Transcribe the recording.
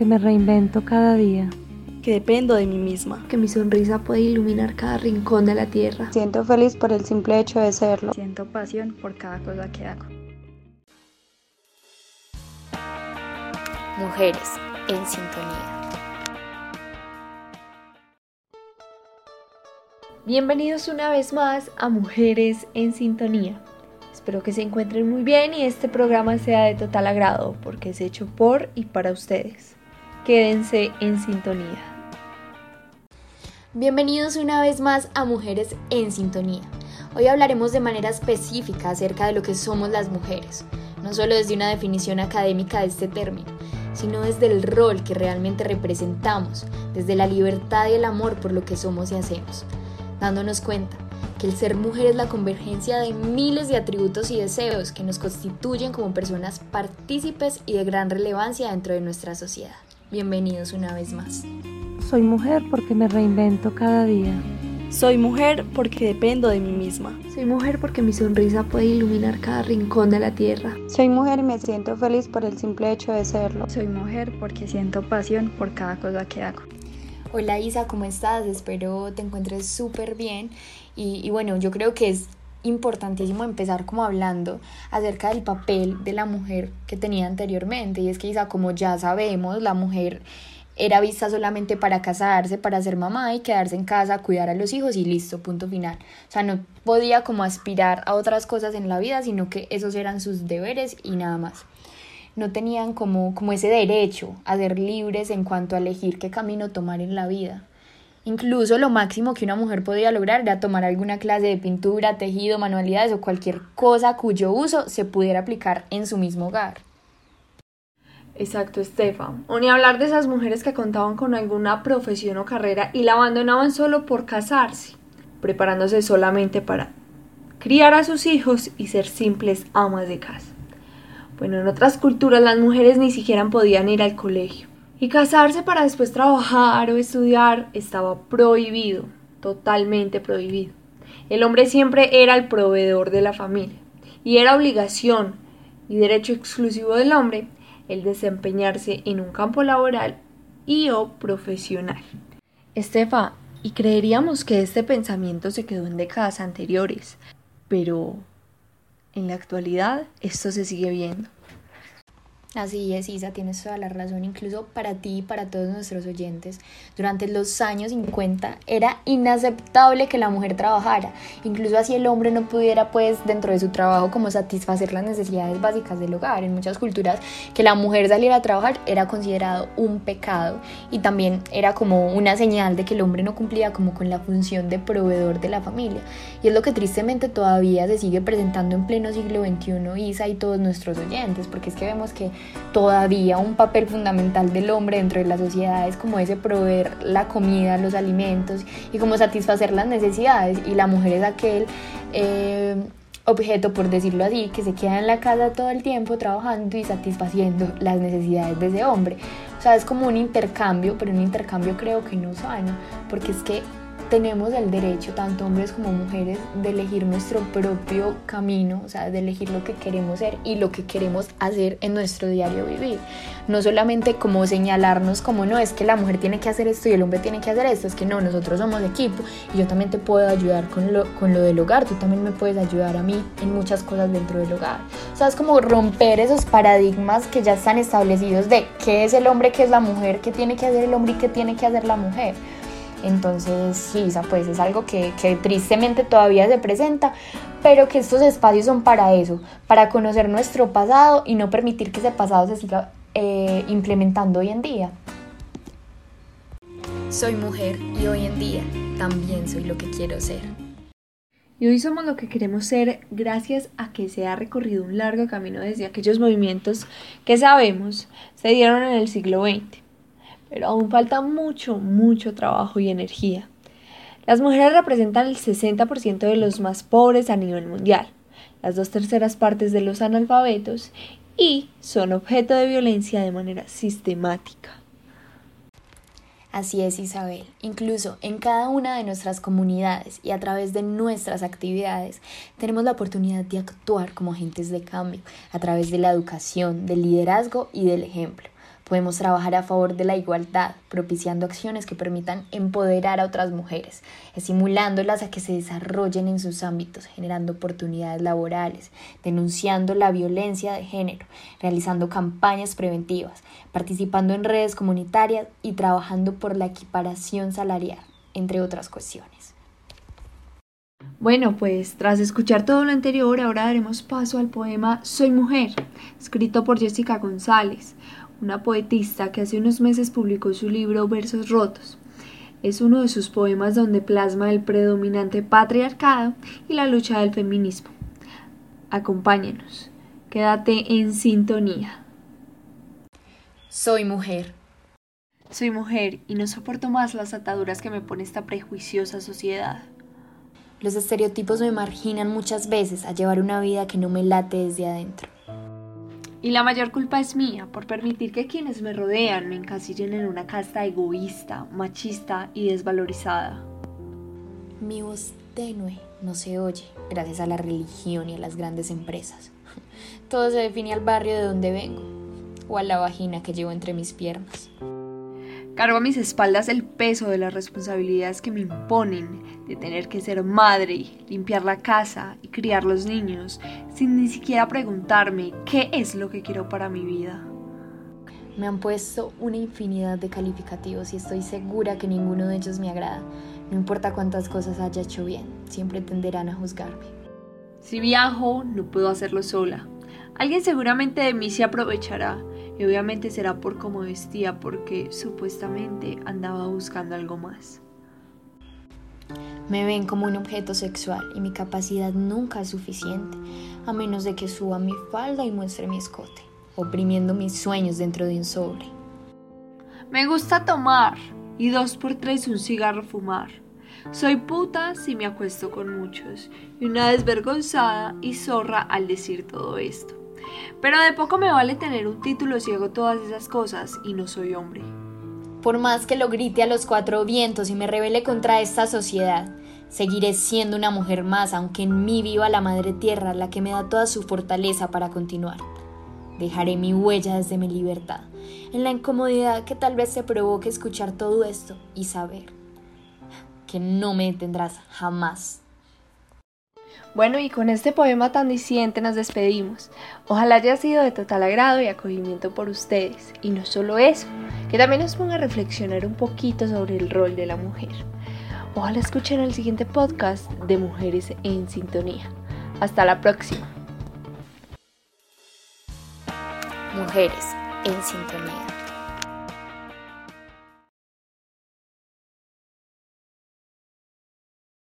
porque me reinvento cada día. Que dependo de mí misma. Que mi sonrisa puede iluminar cada rincón de la tierra. Siento feliz por el simple hecho de serlo. Siento pasión por cada cosa que hago. Mujeres en sintonía. Bienvenidos una vez más a Mujeres en Sintonía. Espero que se encuentren muy bien y este programa sea de total agrado porque es hecho por y para ustedes. Quédense en sintonía. Bienvenidos una vez más a Mujeres en Sintonía. Hoy hablaremos de manera específica acerca de lo que somos las mujeres, no solo desde una definición académica de este término, sino desde el rol que realmente representamos, desde la libertad y el amor por lo que somos y hacemos dándonos cuenta que el ser mujer es la convergencia de miles de atributos y deseos que nos constituyen como personas partícipes y de gran relevancia dentro de nuestra sociedad. Bienvenidos una vez más. Soy mujer porque me reinvento cada día. Soy mujer porque dependo de mí misma. Soy mujer porque mi sonrisa puede iluminar cada rincón de la tierra. Soy mujer y me siento feliz por el simple hecho de serlo. Soy mujer porque siento pasión por cada cosa que hago. Hola Isa, ¿cómo estás? Espero te encuentres súper bien. Y, bueno, yo creo que es importantísimo empezar como hablando acerca del papel de la mujer que tenía anteriormente. Y es que Isa, como ya sabemos, la mujer era vista solamente para casarse, para ser mamá y quedarse en casa, cuidar a los hijos y listo, punto final. O sea, no podía como aspirar a otras cosas en la vida, sino que esos eran sus deberes y nada más no tenían como, como ese derecho a ser libres en cuanto a elegir qué camino tomar en la vida. Incluso lo máximo que una mujer podía lograr era tomar alguna clase de pintura, tejido, manualidades o cualquier cosa cuyo uso se pudiera aplicar en su mismo hogar. Exacto, Estefan. O ni hablar de esas mujeres que contaban con alguna profesión o carrera y la abandonaban solo por casarse, preparándose solamente para criar a sus hijos y ser simples amas de casa. Bueno, en otras culturas las mujeres ni siquiera podían ir al colegio. Y casarse para después trabajar o estudiar estaba prohibido, totalmente prohibido. El hombre siempre era el proveedor de la familia y era obligación y derecho exclusivo del hombre el desempeñarse en un campo laboral y o profesional. Estefa, y creeríamos que este pensamiento se quedó en décadas anteriores, pero en la actualidad esto se sigue viendo. Así es, Isa, tienes toda la razón, incluso para ti y para todos nuestros oyentes. Durante los años 50 era inaceptable que la mujer trabajara, incluso así el hombre no pudiera, pues, dentro de su trabajo, como satisfacer las necesidades básicas del hogar. En muchas culturas, que la mujer saliera a trabajar era considerado un pecado y también era como una señal de que el hombre no cumplía como con la función de proveedor de la familia. Y es lo que tristemente todavía se sigue presentando en pleno siglo XXI, Isa y todos nuestros oyentes, porque es que vemos que todavía un papel fundamental del hombre dentro de la sociedad es como ese proveer la comida, los alimentos y como satisfacer las necesidades y la mujer es aquel eh, objeto, por decirlo así, que se queda en la casa todo el tiempo trabajando y satisfaciendo las necesidades de ese hombre. O sea, es como un intercambio, pero un intercambio creo que no sano, porque es que tenemos el derecho, tanto hombres como mujeres, de elegir nuestro propio camino, o sea, de elegir lo que queremos ser y lo que queremos hacer en nuestro diario vivir. No solamente como señalarnos como no, es que la mujer tiene que hacer esto y el hombre tiene que hacer esto, es que no, nosotros somos equipo y yo también te puedo ayudar con lo, con lo del hogar, tú también me puedes ayudar a mí en muchas cosas dentro del hogar. O sea, es como romper esos paradigmas que ya están establecidos de qué es el hombre, qué es la mujer, qué tiene que hacer el hombre y qué tiene que hacer la mujer. Entonces, sí, pues es algo que, tristemente todavía se presenta, pero que estos espacios son para eso, para conocer nuestro pasado y no permitir que ese pasado se siga eh, implementando hoy en día. Soy mujer y hoy en día también soy lo que quiero ser. Y hoy somos lo que queremos ser gracias a que se ha recorrido un largo camino desde aquellos movimientos que sabemos se dieron en el siglo XX pero aún falta mucho, mucho trabajo y energía. Las mujeres representan el 60% de los más pobres a nivel mundial, las dos terceras partes de los analfabetos y son objeto de violencia de manera sistemática. Así es, Isabel. Incluso en cada una de nuestras comunidades y a través de nuestras actividades tenemos la oportunidad de actuar como agentes de cambio a través de la educación, del liderazgo y del ejemplo Podemos trabajar a favor de la igualdad, propiciando acciones que permitan empoderar a otras mujeres, estimulándolas a que se desarrollen en sus ámbitos, generando oportunidades laborales, denunciando la violencia de género, realizando campañas preventivas, participando en redes comunitarias y trabajando por la equiparación salarial, entre otras cuestiones. Bueno, pues tras escuchar todo lo anterior, ahora daremos paso al poema Soy Mujer, escrito por Jessica González, una poetista que hace unos meses publicó su libro Versos Rotos. Es uno de sus poemas donde plasma el predominante patriarcado y la lucha del feminismo. Acompáñenos, quédate en sintonía. Soy mujer. Soy mujer y no soporto más las ataduras que me pone esta prejuiciosa sociedad. Los estereotipos me marginan muchas veces a llevar una vida que no me late desde adentro. Y la mayor culpa es mía por permitir que quienes me rodean me encasillen en una casta egoísta, machista y desvalorizada. Mi voz tenue no se oye gracias a la religión y a las grandes empresas. Todo se define al barrio de donde vengo o a la vagina que llevo entre mis piernas. Cargo a mis espaldas el peso de las responsabilidades que me imponen de tener que ser madre, limpiar la casa y criar los niños, sin ni siquiera preguntarme qué es lo que quiero para mi vida. Me han puesto una infinidad de calificativos y estoy segura que ninguno de ellos me agrada. No importa cuántas cosas haya hecho bien, siempre tenderán a juzgarme. Si viajo, no puedo hacerlo sola. Alguien seguramente de mí se aprovechará y obviamente será por cómo vestía porque supuestamente andaba buscando algo más. Me ven como un objeto sexual y mi capacidad nunca es suficiente, a menos de que suba mi falda y muestre mi escote, oprimiendo mis sueños dentro de un sobre. Me gusta tomar y dos por tres un cigarro fumar. Soy puta si me acuesto con muchos y una desvergonzada y zorra al decir todo esto. Pero de poco me vale tener un título si hago todas esas cosas y no soy hombre. Por más que lo grite a los cuatro vientos y me rebele contra esta sociedad, seguiré siendo una mujer más, aunque en mí viva la madre tierra, la que me da toda su fortaleza para continuar. Dejaré mi huella desde mi libertad, en la incomodidad que tal vez te provoque escuchar todo esto y saber que no me detendrás jamás bueno, y con este poema tan disidente nos despedimos. Ojalá haya sido de total agrado y acogimiento por ustedes. Y no solo eso, que también nos ponga a reflexionar un poquito sobre el rol de la mujer. Ojalá escuchen el siguiente podcast de Mujeres en Sintonía. Hasta la próxima. Mujeres en Sintonía.